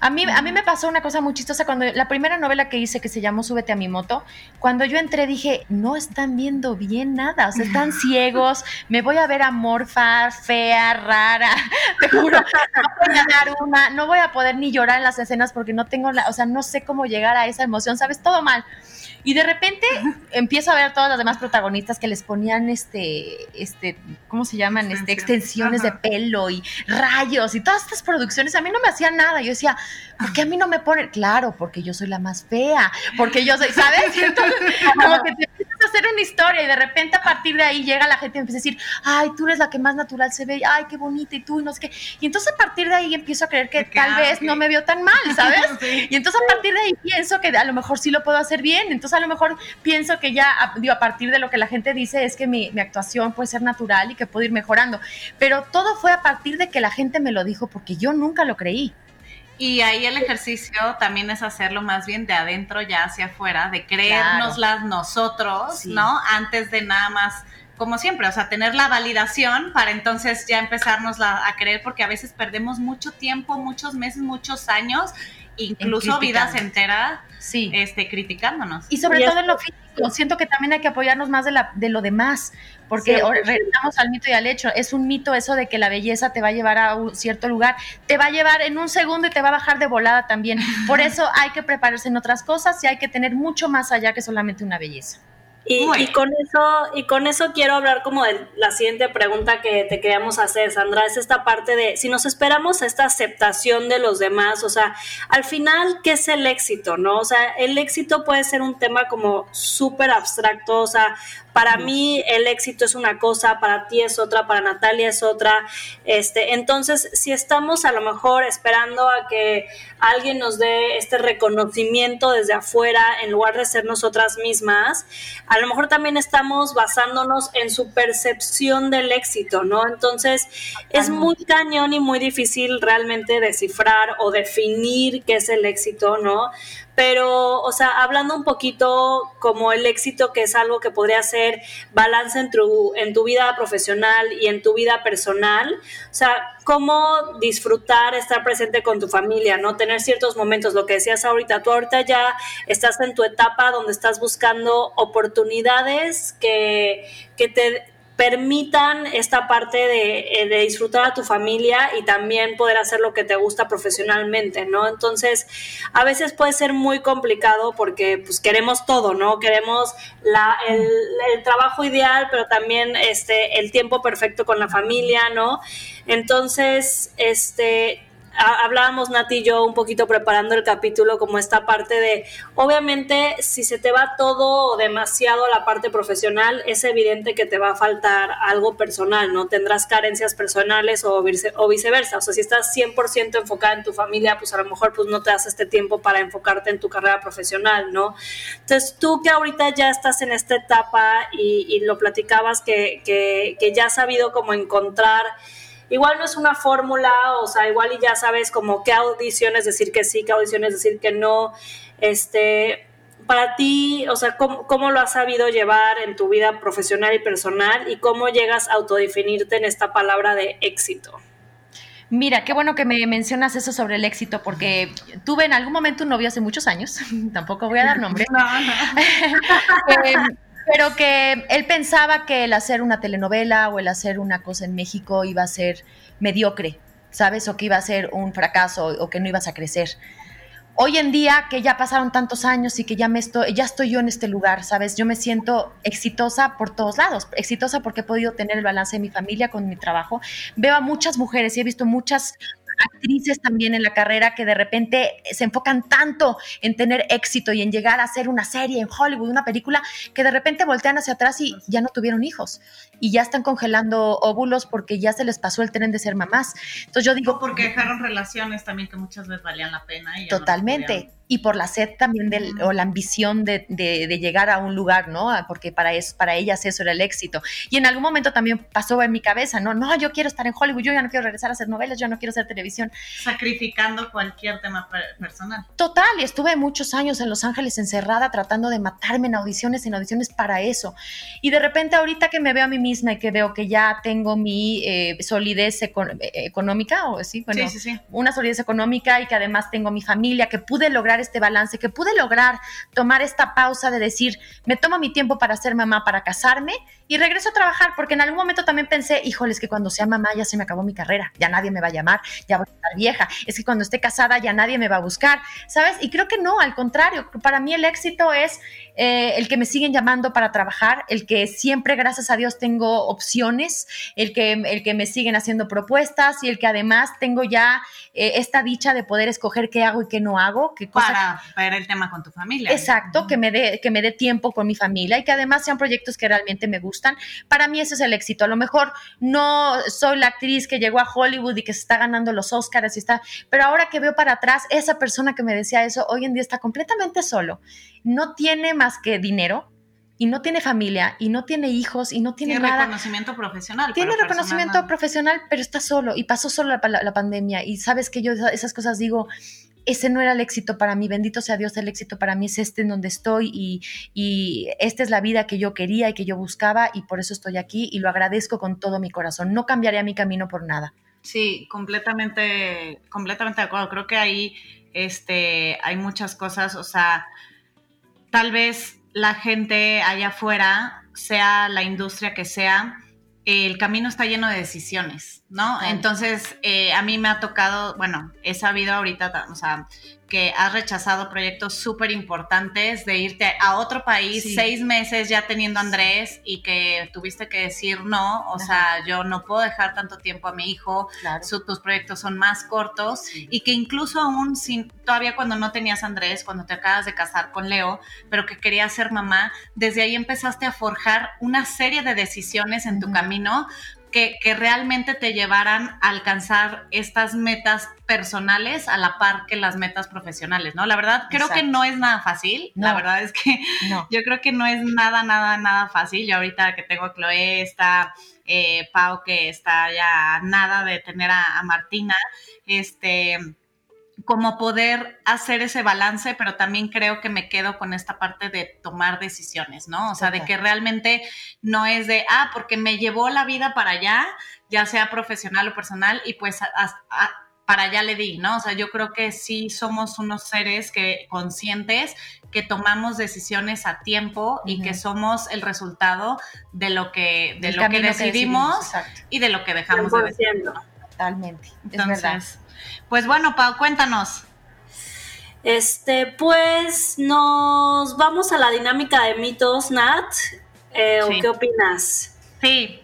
A mí, a mí me pasó una cosa muy chistosa cuando la primera novela que hice que se llamó Súbete a mi moto, cuando yo entré dije, no están viendo bien nada, o sea, están ciegos, me voy a ver amorfa, fea, rara, te juro, no voy a dar una, no voy a poder ni llorar en las escenas porque no tengo la, o sea, no sé cómo llegar a esa emoción, ¿sabes? Todo mal. Y de repente empiezo a ver a todas las demás protagonistas que les ponían este, este, ¿cómo se llaman? Este, extensiones de pelo y rayos y todas estas producciones. A mí no me hacían nada. Yo decía, ¿por qué a mí no me ponen? Claro, porque yo soy la más fea, porque yo soy, ¿sabes? Entonces, como que te empiezas a hacer una historia y de repente a partir de ahí llega la gente y empieza a decir, ay, tú eres la que más natural se ve, ay, qué bonita y tú y no sé qué. Y entonces a partir de ahí empiezo a creer que tal vez no me veo tan mal, ¿sabes? Y entonces a partir de ahí pienso que a lo mejor sí lo puedo hacer bien. Entonces a lo mejor pienso que ya, digo, a partir de lo que la gente dice es que mi, actuación puede ser natural y que puedo ir mejorando. Pero todo fue a partir de que la gente me lo dijo porque yo nunca lo creí. Y ahí el ejercicio también es hacerlo más bien de adentro ya hacia afuera, de creérnoslas nosotros, ¿no? Antes de nada más, como siempre, o sea, tener la validación para entonces ya empezarnos a creer, porque a veces perdemos mucho tiempo, muchos meses, muchos años incluso vidas enteras sí. este, criticándonos. Y sobre todo en lo físico, siento que también hay que apoyarnos más de, la, de lo demás, porque regresamos al mito y al hecho, es un mito eso de que la belleza te va a llevar a un cierto lugar, te va a llevar en un segundo y te va a bajar de volada también. Por eso hay que prepararse en otras cosas y hay que tener mucho más allá que solamente una belleza. Y, con eso, y con eso quiero hablar como de la siguiente pregunta que te queríamos hacer, Sandra, es esta parte de si nos esperamos esta aceptación de los demás, o sea, al final, ¿qué es el éxito? ¿No? O sea, el éxito puede ser un tema como súper abstracto, o sea, para mí el éxito es una cosa, para ti es otra, para Natalia es otra. Este, entonces, si estamos a lo mejor esperando a que alguien nos dé este reconocimiento desde afuera en lugar de ser nosotras mismas, a lo mejor también estamos basándonos en su percepción del éxito, ¿no? Entonces, es muy cañón y muy difícil realmente descifrar o definir qué es el éxito, ¿no? Pero, o sea, hablando un poquito como el éxito, que es algo que podría ser balance en tu, en tu vida profesional y en tu vida personal, o sea, cómo disfrutar, estar presente con tu familia, ¿no? Tener ciertos momentos, lo que decías ahorita, tú ahorita ya estás en tu etapa donde estás buscando oportunidades que, que te permitan esta parte de, eh, de, disfrutar a tu familia y también poder hacer lo que te gusta profesionalmente, ¿no? Entonces, a veces puede ser muy complicado porque pues queremos todo, ¿no? Queremos el, el, trabajo ideal, pero también este, el tiempo perfecto con la familia, ¿no? Entonces, este, hablábamos Nati y yo un poquito preparando el capítulo como esta parte de, obviamente, si se te va todo demasiado a la parte profesional, es evidente que te va a faltar algo personal, ¿no? Tendrás carencias personales o, o viceversa. O sea, si estás 100% enfocada en tu familia, pues a lo mejor pues no te das este tiempo para enfocarte en tu carrera profesional, ¿no? Entonces, tú que ahorita ya estás en esta etapa y, lo platicabas que, que, que ya has sabido cómo encontrar igual no es una fórmula, o sea, igual y ya sabes como qué audiciones decir que sí, qué audiciones decir que no, este, para ti, o sea, ¿cómo, ¿cómo, lo has sabido llevar en tu vida profesional y personal y cómo llegas a autodefinirte en esta palabra de éxito? Mira, qué bueno que me mencionas eso sobre el éxito, porque tuve en algún momento un novio hace muchos años, tampoco voy a dar nombre, eh, pero que él pensaba que el hacer una telenovela o el hacer una cosa en México iba a ser mediocre, ¿sabes? O que iba a ser un fracaso o que no ibas a crecer hoy en día que ya pasaron tantos años y que ya me estoy, ya estoy yo en este lugar, ¿sabes? Yo me siento exitosa por todos lados, exitosa porque he podido tener el balance de mi familia con mi trabajo. Veo a muchas mujeres y he visto muchas actrices también en la carrera que de repente se enfocan tanto en tener éxito y en llegar a hacer una serie en Hollywood, una película, que de repente voltean hacia atrás y ya no tuvieron hijos y ya están congelando óvulos porque ya se les pasó el tren de ser mamás. Entonces yo digo... porque dejaron relaciones también que muchas veces valían la pena. totalmente y por la sed también del, o la ambición de, de, llegar a un lugar, ¿no? Ah, porque para, es, para ellas eso era el éxito. Y en algún momento también pasó en mi cabeza, ¿no? No, yo quiero estar en Hollywood, yo ya no quiero regresar a hacer novelas, yo no quiero hacer televisión. Sacrificando cualquier tema personal. Total, y estuve muchos años en Los Ángeles encerrada tratando de matarme en audiciones, en audiciones para eso. Y de repente ahorita que me veo a mí misma y que veo que ya tengo mi eh, solidez eh, económica, o sí, bueno, sí, sí. una solidez económica y que además tengo mi familia, que pude lograr este balance, que pude lograr tomar esta pausa de decir, me tomo mi tiempo para ser mamá, para casarme y regreso a trabajar, porque en algún momento también pensé, híjoles, que cuando sea mamá ya se me acabó mi carrera, ya nadie me va a llamar, ya voy a estar vieja, es que cuando esté casada ya nadie me va a buscar, ¿sabes? Y creo que no, al contrario, para mí el éxito es eh, el que me siguen llamando para trabajar, el que siempre, gracias a Dios, tengo opciones, el que, el que me siguen haciendo propuestas y el que además tengo ya eh, esta dicha de poder escoger qué hago y qué no hago. Qué para ver el tema con tu familia. Exacto, que me dé que me dé tiempo con mi familia y que además sean proyectos que realmente me gustan para mí ese es el éxito. A lo mejor no soy la actriz que llegó a Hollywood y que se está ganando los Oscars y está, pero ahora que veo para atrás, esa persona que me decía eso hoy en día está completamente solo. No tiene más que dinero, y no tiene familia y no tiene hijos y no tiene, tiene nada. reconocimiento profesional. Tiene reconocimiento profesional, pero está solo y pasó solo la, pandemia. Y sabes que yo esas cosas digo, ese no era el éxito para mí, bendito sea Dios, el éxito para mí es este en donde estoy y, esta es la vida que yo quería y que yo buscaba y por eso estoy aquí y lo agradezco con todo mi corazón. No cambiaría mi camino por nada. Sí, completamente, completamente de acuerdo. Creo que ahí este, hay muchas cosas, o sea, tal vez la gente allá afuera, sea la industria que sea, el camino está lleno de decisiones, ¿no? Entonces, eh, a mí me ha tocado, bueno, he sabido ahorita, o sea, que has rechazado proyectos súper importantes de irte a otro país seis meses ya teniendo Andrés y que tuviste que decir no, o sea, yo no puedo dejar tanto tiempo a mi hijo, tus proyectos son más cortos y que incluso aún sin, todavía cuando no tenías Andrés, cuando te acabas de casar con Leo, pero que querías ser mamá, desde ahí empezaste a forjar una serie de decisiones en tu camino que, realmente te llevaran a alcanzar estas metas personales a la par que las metas profesionales, ¿no? La verdad, creo que no es nada fácil. La verdad es que yo creo que no es nada, nada, nada fácil. Yo ahorita que tengo a Chloe, está eh, Pau, que está ya nada de tener a, a Martina, este como poder hacer ese balance, pero también creo que me quedo con esta parte de tomar decisiones, ¿no? O sea, de que realmente no es de, ah, porque me llevó la vida para allá, ya sea profesional o personal, y pues para allá le di, ¿no? O sea, yo creo que sí somos unos seres que conscientes que tomamos decisiones a tiempo y que somos el resultado de lo que de lo que decidimos, y de lo que dejamos de decir. Totalmente. Entonces, pues bueno, Pau, cuéntanos. Este, pues nos vamos a la dinámica de mitos, Nat. Eh, ¿Qué opinas? Sí.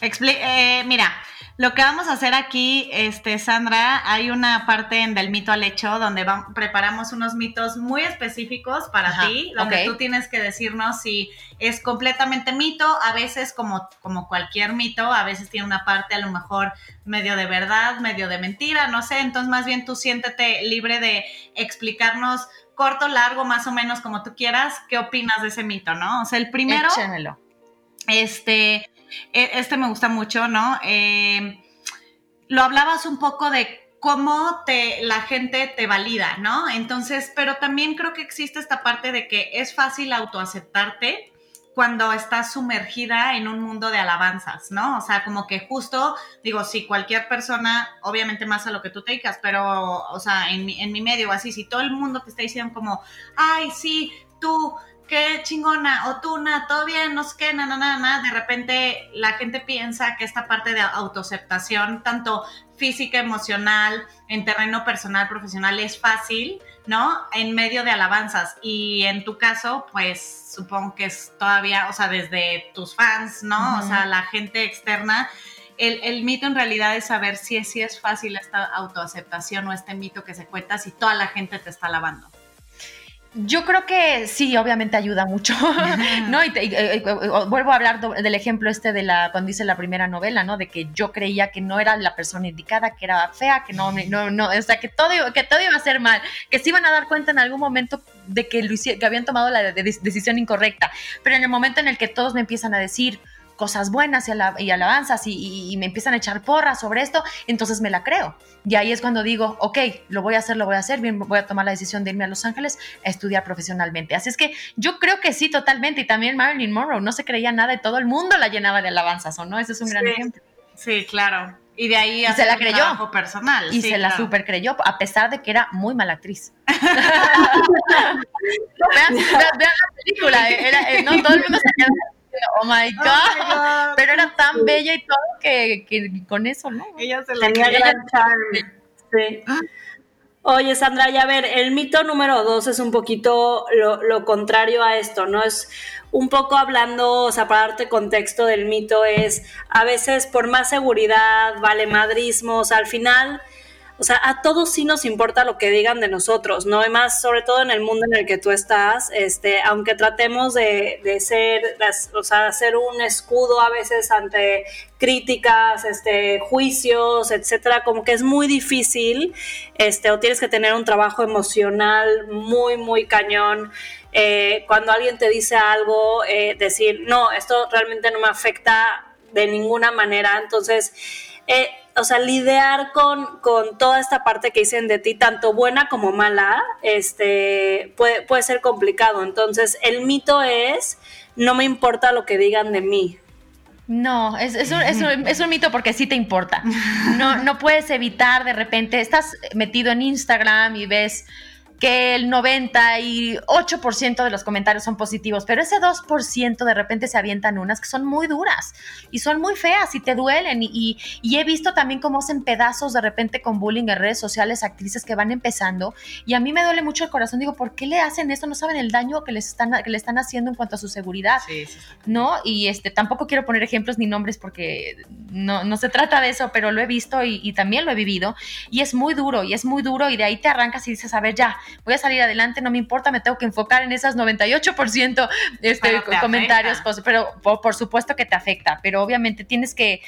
eh, mira, lo que vamos a hacer aquí, este, Sandra, hay una parte en Del mito al hecho donde preparamos unos mitos muy específicos para ti, donde tú tienes que decirnos si es completamente mito, a veces como, como cualquier mito, a veces tiene una parte a lo mejor medio de verdad, medio de mentira, no sé, entonces más bien tú siéntete libre de explicarnos corto, largo, más o menos como tú quieras, qué opinas de ese mito, ¿no? O sea, el primero... Este, e, este me gusta mucho, ¿no? Eh, lo hablabas un poco de cómo te, la gente te valida, ¿no? Entonces, pero también creo que existe esta parte de que es fácil autoaceptarte cuando estás sumergida en un mundo de alabanzas, ¿no? O sea, como que justo, digo, si cualquier persona, obviamente más a lo que tú te dedicas, pero, o sea, en mi, en mi medio así, si todo el mundo te está diciendo como, ay, sí, tú, qué chingona, o tú, nada, todo bien, no sé qué, nada, nada, nada, de repente la gente piensa que esta parte de autoaceptación, tanto física, emocional, en terreno personal, profesional, es fácil, ¿no? En medio de alabanzas. Y en tu caso, pues supongo que es todavía, o sea, desde tus fans, ¿no? O sea, la gente externa. El, el, mito en realidad es saber si, si es fácil esta autoaceptación o este mito que se cuenta si toda la gente te está alabando. Yo creo que sí, obviamente ayuda mucho, ¿no? Y, eh, eh, vuelvo a hablar del ejemplo este de la, cuando hice la primera novela, ¿no? De que yo creía que no era la persona indicada, que era fea, que no, no, no, o sea, que todo, que todo iba a ser mal, que se iban a dar cuenta en algún momento de que, lo que habían tomado la decisión incorrecta. Pero en el momento en el que todos me empiezan a decir, cosas buenas y, alabanzas y, me empiezan a echar porras sobre esto, entonces me la creo. Y ahí es cuando digo, ok, lo voy a hacer, lo voy a hacer, bien, voy a tomar la decisión de irme a Los Ángeles a estudiar profesionalmente. Así es que yo creo que sí, totalmente. Y también Marilyn Monroe no se creía nada y todo el mundo la llenaba de alabanzas, ¿o no? Ese es un gran ejemplo. Sí, claro. Y de ahí se la creyó. personal. Y se la super creyó, a pesar de que era muy mala actriz. vean, la película, eh, no, todo el mundo se quedó Oh, oh my God. Pero era tan bella y todo que, con eso, ¿no? Ella se la tenía gran charme. Sí. Oye, Sandra, ya a ver, el mito número dos es un poquito lo, lo, contrario a esto, ¿no? Es un poco hablando, o sea, para darte contexto del mito, es a veces por más seguridad, vale madrismos, al final o sea, a todos sí nos importa lo que digan de nosotros, ¿no? Y más, sobre todo en el mundo en el que tú estás, este, aunque tratemos de, de ser, o sea, hacer un escudo a veces ante críticas, este, juicios, etcétera, como que es muy difícil, este, o tienes que tener un trabajo emocional muy, muy cañón. Eh, cuando alguien te dice algo, eh, decir, no, esto realmente no me afecta de ninguna manera. Entonces, eh, o sea, lidiar con, con, toda esta parte que dicen de ti, tanto buena como mala, este, puede, puede ser complicado. Entonces, el mito es, no me importa lo que digan de mí. No, es, es, un, es, un, mito porque sí te importa. No, no puedes evitar de repente, estás metido en Instagram y ves que el 98% de los comentarios son positivos, pero ese 2% de repente se avientan unas que son muy duras y son muy feas y te duelen. Y, he visto también cómo hacen pedazos de repente con bullying en redes sociales actrices que van empezando y a mí me duele mucho el corazón. Digo, ¿por qué le hacen esto? No saben el daño que les están, que le están haciendo en cuanto a su seguridad, ¿no? Y este, tampoco quiero poner ejemplos ni nombres porque no, no se trata de eso, pero lo he visto y, y también lo he vivido y es muy duro y es muy duro y de ahí te arrancas y dices, a ver, ya, voy a salir adelante, no me importa, me tengo que enfocar en esas 98% este, comentarios, pues, pero por supuesto que te afecta, pero obviamente tienes que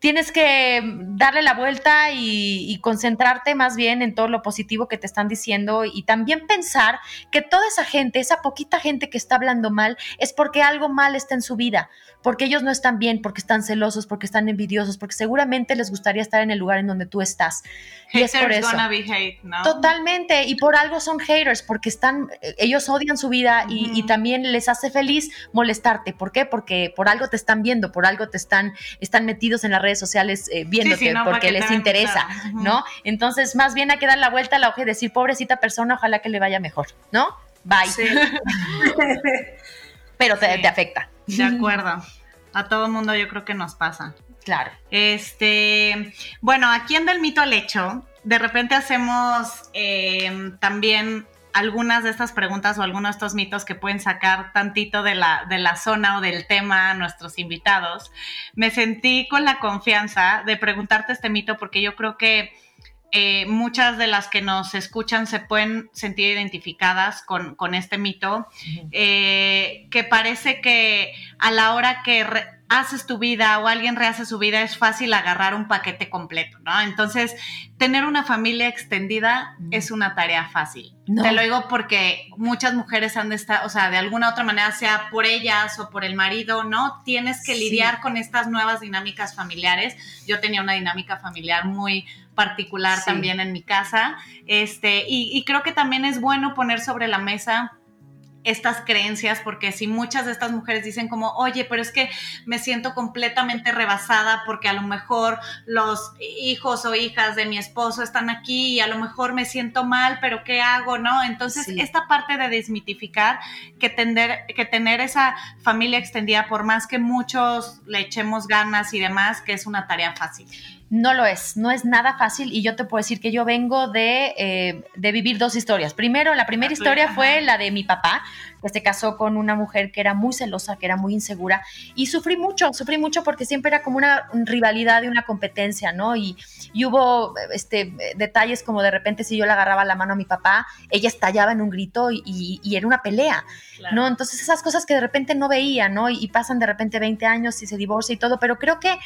tienes que darle la vuelta y, concentrarte más bien en todo lo positivo que te están diciendo y también pensar que toda esa gente, esa poquita gente que está hablando mal, es porque algo mal está en su vida, porque ellos no están bien, porque están celosos, porque están envidiosos, porque seguramente les gustaría estar en el lugar en donde tú estás. Y es por eso. Totalmente, y por algo son haters, porque están, ellos odian su vida y, también les hace feliz molestarte. ¿Por qué? Porque por algo te están viendo, por algo te están, están metidos en la red sociales eh, viéndote porque les interesa, ¿no? Entonces, más bien hay que dar la vuelta a la hoja y decir, pobrecita persona, ojalá que le vaya mejor, ¿no? Bye. Pero te, afecta. De acuerdo. A todo mundo yo creo que nos pasa. Claro. Este, bueno, aquí en Del Mito al Hecho, de repente hacemos eh, también algunas de estas preguntas o algunos de estos mitos que pueden sacar tantito de la, de la zona o del tema a nuestros invitados, me sentí con la confianza de preguntarte este mito porque yo creo que eh, muchas de las que nos escuchan se pueden sentir identificadas con, este mito, eh, que parece que a la hora que haces tu vida o alguien rehace su vida, es fácil agarrar un paquete completo, ¿no? Entonces, tener una familia extendida es una tarea fácil. Te lo digo porque muchas mujeres han de estar, o sea, de alguna otra manera, sea por ellas o por el marido, ¿no? Tienes que lidiar con estas nuevas dinámicas familiares. Yo tenía una dinámica familiar muy particular también en mi casa, este, y, y creo que también es bueno poner sobre la mesa estas creencias, porque si muchas de estas mujeres dicen como, oye, pero es que me siento completamente rebasada porque a lo mejor los hijos o hijas de mi esposo están aquí y a lo mejor me siento mal, pero ¿qué hago? ¿No? Entonces, esta parte de desmitificar que, tener, que tener esa familia extendida, por más que muchos le echemos ganas y demás, que es una tarea fácil. No lo es, no es nada fácil y yo te puedo decir que yo vengo de, eh, de vivir dos historias. Primero, la primera historia fue la de mi papá, que se casó con una mujer que era muy celosa, que era muy insegura y sufrí mucho, sufrí mucho porque siempre era como una rivalidad y una competencia, ¿no? Y, hubo este, detalles como de repente si yo le agarraba la mano a mi papá, ella estallaba en un grito y, era una pelea, ¿no? Entonces esas cosas que de repente no veía, ¿no? Y, y pasan de repente 20 años y se divorcia y todo, pero creo que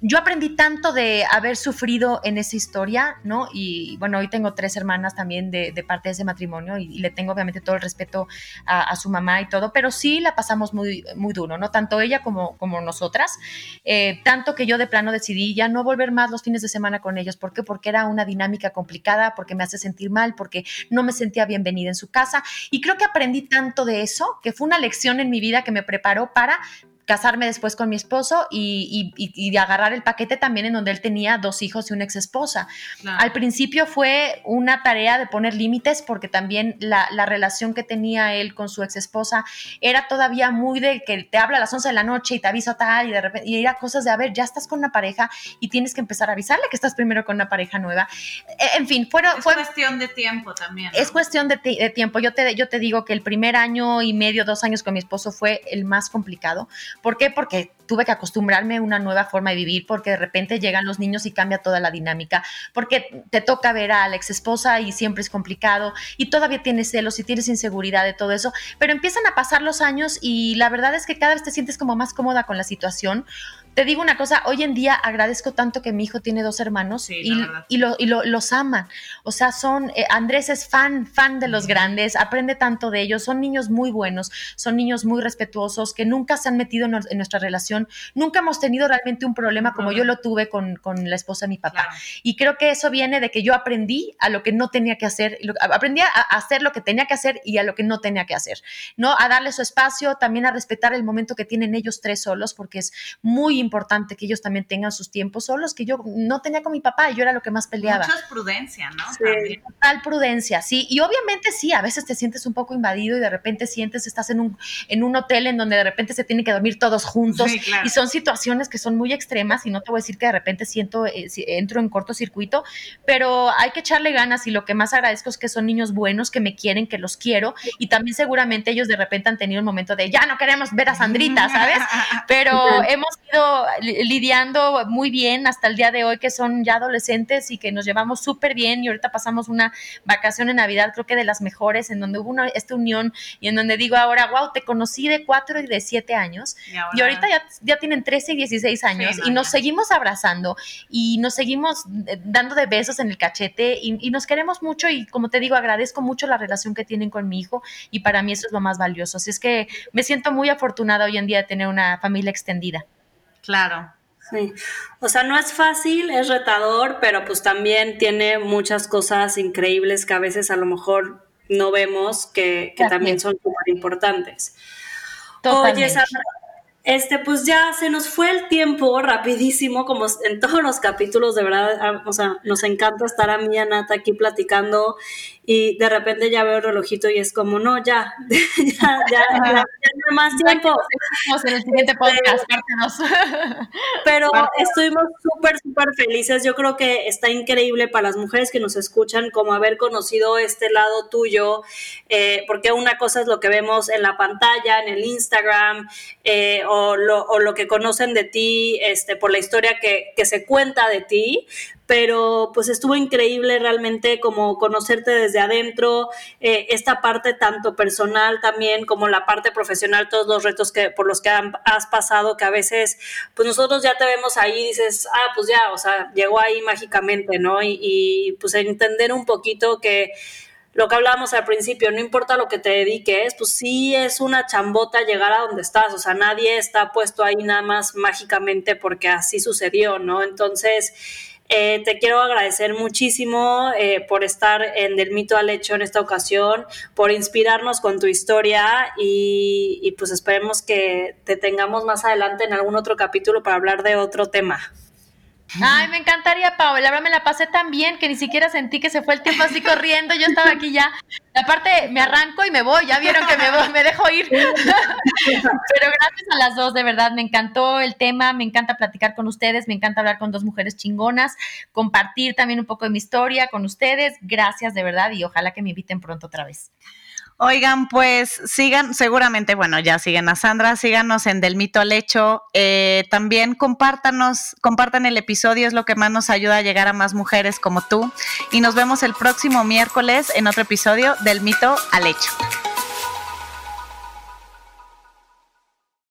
yo aprendí tanto de haber sufrido en esa historia, ¿no? Y bueno, hoy tengo tres hermanas también de, parte de ese matrimonio y, le tengo obviamente todo el respeto a, su mamá y todo, pero sí la pasamos muy, muy duro, ¿no? Tanto ella como, como nosotras. Eh, tanto que yo de plano decidí ya no volver más los fines de semana con ellos. ¿Por qué? Porque era una dinámica complicada, porque me hace sentir mal, porque no me sentía bienvenida en su casa. Y creo que aprendí tanto de eso, que fue una lección en mi vida que me preparó para casarme después con mi esposo y, y, agarrar el paquete también en donde él tenía dos hijos y una ex esposa. Al principio fue una tarea de poner límites porque también la, la, relación que tenía él con su ex esposa era todavía muy de que te habla a las 11 de la noche y te avisa tal y de repente y era cosas de, a ver, ya estás con una pareja y tienes que empezar a avisarle que estás primero con una pareja nueva. E, en fin, fueron, es fue cuestión de tiempo también. Es cuestión de, de, tiempo. Yo te, yo te digo que el primer año y medio, dos años con mi esposo fue el más complicado ¿Por qué? Porque tuve que acostumbrarme a una nueva forma de vivir, porque de repente llegan los niños y cambia toda la dinámica, porque te toca ver a la ex esposa y siempre es complicado y todavía tienes celos y tienes inseguridad de todo eso, pero empiezan a pasar los años y la verdad es que cada vez te sientes como más cómoda con la situación te digo una cosa, hoy en día agradezco tanto que mi hijo tiene dos hermanos y, y, los aman. O sea, son, eh, Andrés es fan, fan de los grandes, aprende tanto de ellos, son niños muy buenos, son niños muy respetuosos, que nunca se han metido en, nuestra relación, nunca hemos tenido realmente un problema como yo lo tuve con, la esposa de mi papá. Y creo que eso viene de que yo aprendí a lo que no tenía que hacer, aprendí a hacer lo que tenía que hacer y a lo que no tenía que hacer, ¿no? A darle su espacio, también a respetar el momento que tienen ellos tres solos, porque es muy importante importante que ellos también tengan sus tiempos solos, que yo no tenía con mi papá y yo era lo que más peleaba. Mucha prudencia, ¿no? Sí. Total prudencia, sí. Y obviamente sí, a veces te sientes un poco invadido y de repente sientes, estás en un, en un hotel en donde de repente se tienen que dormir todos juntos y son situaciones que son muy extremas y no te voy a decir que de repente siento, eh, entro en cortocircuito, pero hay que echarle ganas y lo que más agradezco es que son niños buenos, que me quieren, que los quiero y también seguramente ellos de repente han tenido un momento de ya no queremos ver a Sandrita, ¿sabes? Pero hemos ido lidiando muy bien hasta el día de hoy, que son ya adolescentes y que nos llevamos súper bien. Y ahorita pasamos una vacación en Navidad, creo que de las mejores, en donde hubo una, esta unión y en donde digo ahora, wow, te conocí de cuatro y de siete años. Y, ahorita ya, ya, tienen 13 y 16 años y nos seguimos abrazando y nos seguimos eh, dando de besos en el cachete y, y nos queremos mucho. Y como te digo, agradezco mucho la relación que tienen con mi hijo y para mí eso es lo más valioso. Así es que me siento muy afortunada hoy en día de tener una familia extendida. Claro. Sí, o sea, no es fácil, es retador, pero pues también tiene muchas cosas increíbles que a veces a lo mejor no vemos que, también son súper importantes. Oye, Sandra, este, pues ya se nos fue el tiempo rapidísimo, como en todos los capítulos, de verdad, ah, o sea, nos encanta estar a mí y a Nata aquí platicando y de repente ya veo el relojito y es como, no, ya, ya, ya, ya, no hay más tiempo. en el siguiente podcast, Pero estuvimos súper, súper felices. Yo creo que está increíble para las mujeres que nos escuchan como haber conocido este lado tuyo, eh, porque una cosa es lo que vemos en la pantalla, en el Instagram, eh, o, o lo, que conocen de ti este, por la historia que, que se cuenta de ti, pero pues estuvo increíble realmente como conocerte desde adentro, eh, esta parte tanto personal también como la parte profesional, todos los retos que por los que has pasado, que a veces pues nosotros ya te vemos ahí y dices, ah, pues ya, o sea, llegó ahí mágicamente, ¿no? Y, y pues entender un poquito que lo que hablábamos al principio, no importa lo que te dediques, pues sí es una chambota llegar a donde estás, o sea, nadie está puesto ahí nada más mágicamente porque así sucedió, ¿no? Entonces, eh, te quiero agradecer muchísimo eh, por estar en Del Mito al Hecho en esta ocasión, por inspirarnos con tu historia y, y pues esperemos que te tengamos más adelante en algún otro capítulo para hablar de otro tema. Ay, me encantaría, Pau. La verdad me la pasé tan bien que ni siquiera sentí que se fue el tiempo así corriendo. Yo estaba aquí ya. Aparte, me arranco y me voy. Ya vieron que me, voy, me dejo ir. Pero gracias a las dos, de verdad, me encantó el tema. Me encanta platicar con ustedes. Me encanta hablar con dos mujeres chingonas. Compartir también un poco de mi historia con ustedes. Gracias, de verdad. Y ojalá que me inviten pronto otra vez. Oigan, pues sigan, seguramente, bueno, ya siguen a Sandra, síganos en Del Mito al Hecho. Eh, también compártanos, compartan el episodio, es lo que más nos ayuda a llegar a más mujeres como tú. Y nos vemos el próximo miércoles en otro episodio del Mito al Hecho.